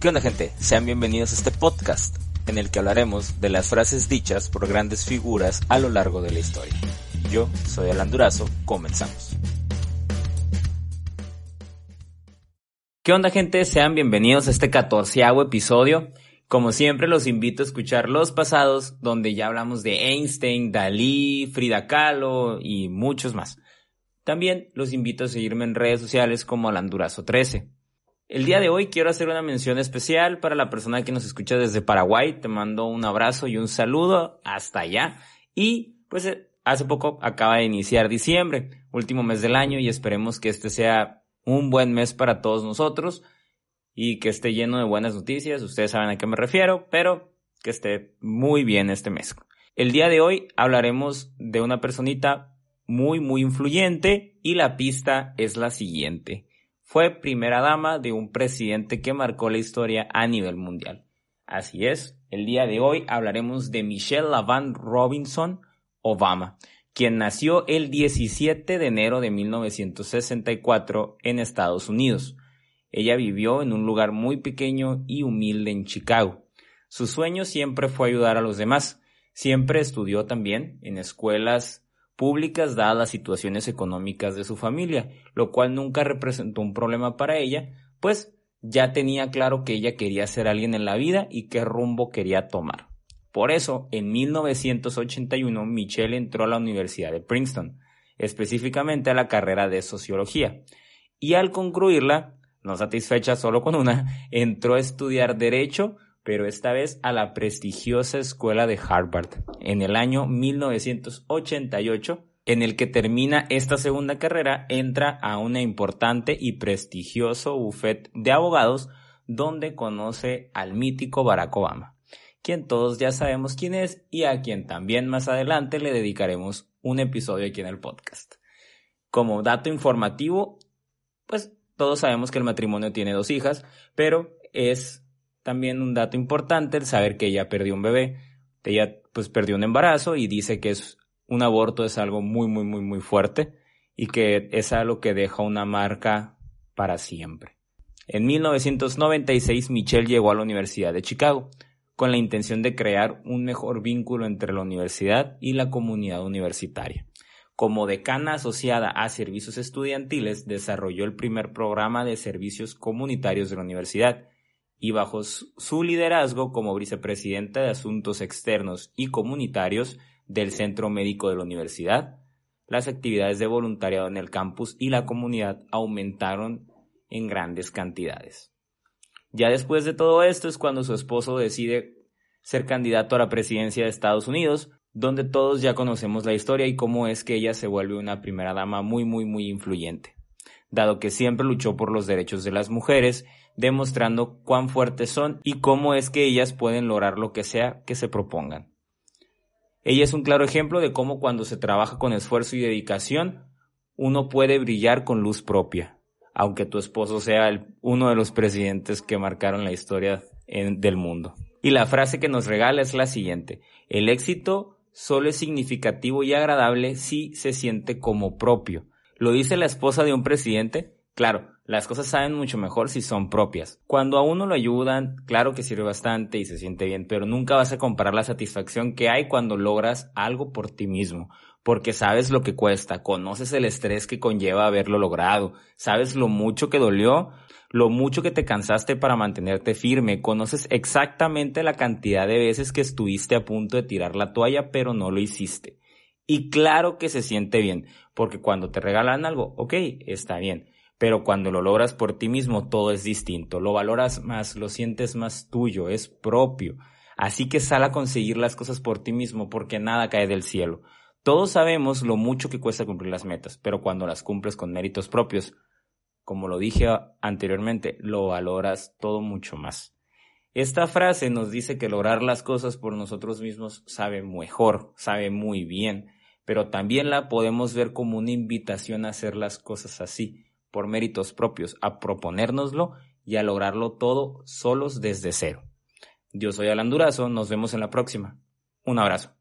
¿Qué onda gente? Sean bienvenidos a este podcast en el que hablaremos de las frases dichas por grandes figuras a lo largo de la historia. Yo soy Alan Durazo, comenzamos. ¿Qué onda gente? Sean bienvenidos a este catorceavo episodio. Como siempre los invito a escuchar los pasados donde ya hablamos de Einstein, Dalí, Frida Kahlo y muchos más. También los invito a seguirme en redes sociales como Alan Durazo 13. El día de hoy quiero hacer una mención especial para la persona que nos escucha desde Paraguay. Te mando un abrazo y un saludo hasta allá. Y pues eh, hace poco acaba de iniciar diciembre, último mes del año y esperemos que este sea un buen mes para todos nosotros y que esté lleno de buenas noticias. Ustedes saben a qué me refiero, pero que esté muy bien este mes. El día de hoy hablaremos de una personita muy, muy influyente y la pista es la siguiente fue primera dama de un presidente que marcó la historia a nivel mundial. Así es, el día de hoy hablaremos de Michelle Lavand Robinson Obama, quien nació el 17 de enero de 1964 en Estados Unidos. Ella vivió en un lugar muy pequeño y humilde en Chicago. Su sueño siempre fue ayudar a los demás. Siempre estudió también en escuelas públicas dadas las situaciones económicas de su familia, lo cual nunca representó un problema para ella, pues ya tenía claro que ella quería ser alguien en la vida y qué rumbo quería tomar. Por eso, en 1981, Michelle entró a la Universidad de Princeton, específicamente a la carrera de sociología, y al concluirla, no satisfecha solo con una, entró a estudiar derecho pero esta vez a la prestigiosa escuela de Harvard en el año 1988, en el que termina esta segunda carrera, entra a una importante y prestigioso bufete de abogados donde conoce al mítico Barack Obama, quien todos ya sabemos quién es y a quien también más adelante le dedicaremos un episodio aquí en el podcast. Como dato informativo, pues todos sabemos que el matrimonio tiene dos hijas, pero es también un dato importante el saber que ella perdió un bebé. Ella pues perdió un embarazo y dice que es un aborto es algo muy muy muy muy fuerte y que es algo que deja una marca para siempre. En 1996 Michelle llegó a la Universidad de Chicago con la intención de crear un mejor vínculo entre la universidad y la comunidad universitaria. Como decana asociada a servicios estudiantiles, desarrolló el primer programa de servicios comunitarios de la universidad y bajo su liderazgo como vicepresidenta de Asuntos Externos y Comunitarios del Centro Médico de la Universidad, las actividades de voluntariado en el campus y la comunidad aumentaron en grandes cantidades. Ya después de todo esto es cuando su esposo decide ser candidato a la presidencia de Estados Unidos, donde todos ya conocemos la historia y cómo es que ella se vuelve una primera dama muy muy muy influyente, dado que siempre luchó por los derechos de las mujeres demostrando cuán fuertes son y cómo es que ellas pueden lograr lo que sea que se propongan. Ella es un claro ejemplo de cómo cuando se trabaja con esfuerzo y dedicación, uno puede brillar con luz propia, aunque tu esposo sea uno de los presidentes que marcaron la historia del mundo. Y la frase que nos regala es la siguiente, el éxito solo es significativo y agradable si se siente como propio. Lo dice la esposa de un presidente Claro, las cosas saben mucho mejor si son propias. Cuando a uno lo ayudan, claro que sirve bastante y se siente bien, pero nunca vas a comparar la satisfacción que hay cuando logras algo por ti mismo, porque sabes lo que cuesta, conoces el estrés que conlleva haberlo logrado, sabes lo mucho que dolió, lo mucho que te cansaste para mantenerte firme, conoces exactamente la cantidad de veces que estuviste a punto de tirar la toalla, pero no lo hiciste. Y claro que se siente bien, porque cuando te regalan algo, ok, está bien pero cuando lo logras por ti mismo todo es distinto, lo valoras más, lo sientes más tuyo, es propio. Así que sal a conseguir las cosas por ti mismo porque nada cae del cielo. Todos sabemos lo mucho que cuesta cumplir las metas, pero cuando las cumples con méritos propios, como lo dije anteriormente, lo valoras todo mucho más. Esta frase nos dice que lograr las cosas por nosotros mismos sabe mejor, sabe muy bien, pero también la podemos ver como una invitación a hacer las cosas así, por méritos propios, a proponérnoslo y a lograrlo todo solos desde cero. Yo soy Alan Durazo, nos vemos en la próxima. Un abrazo.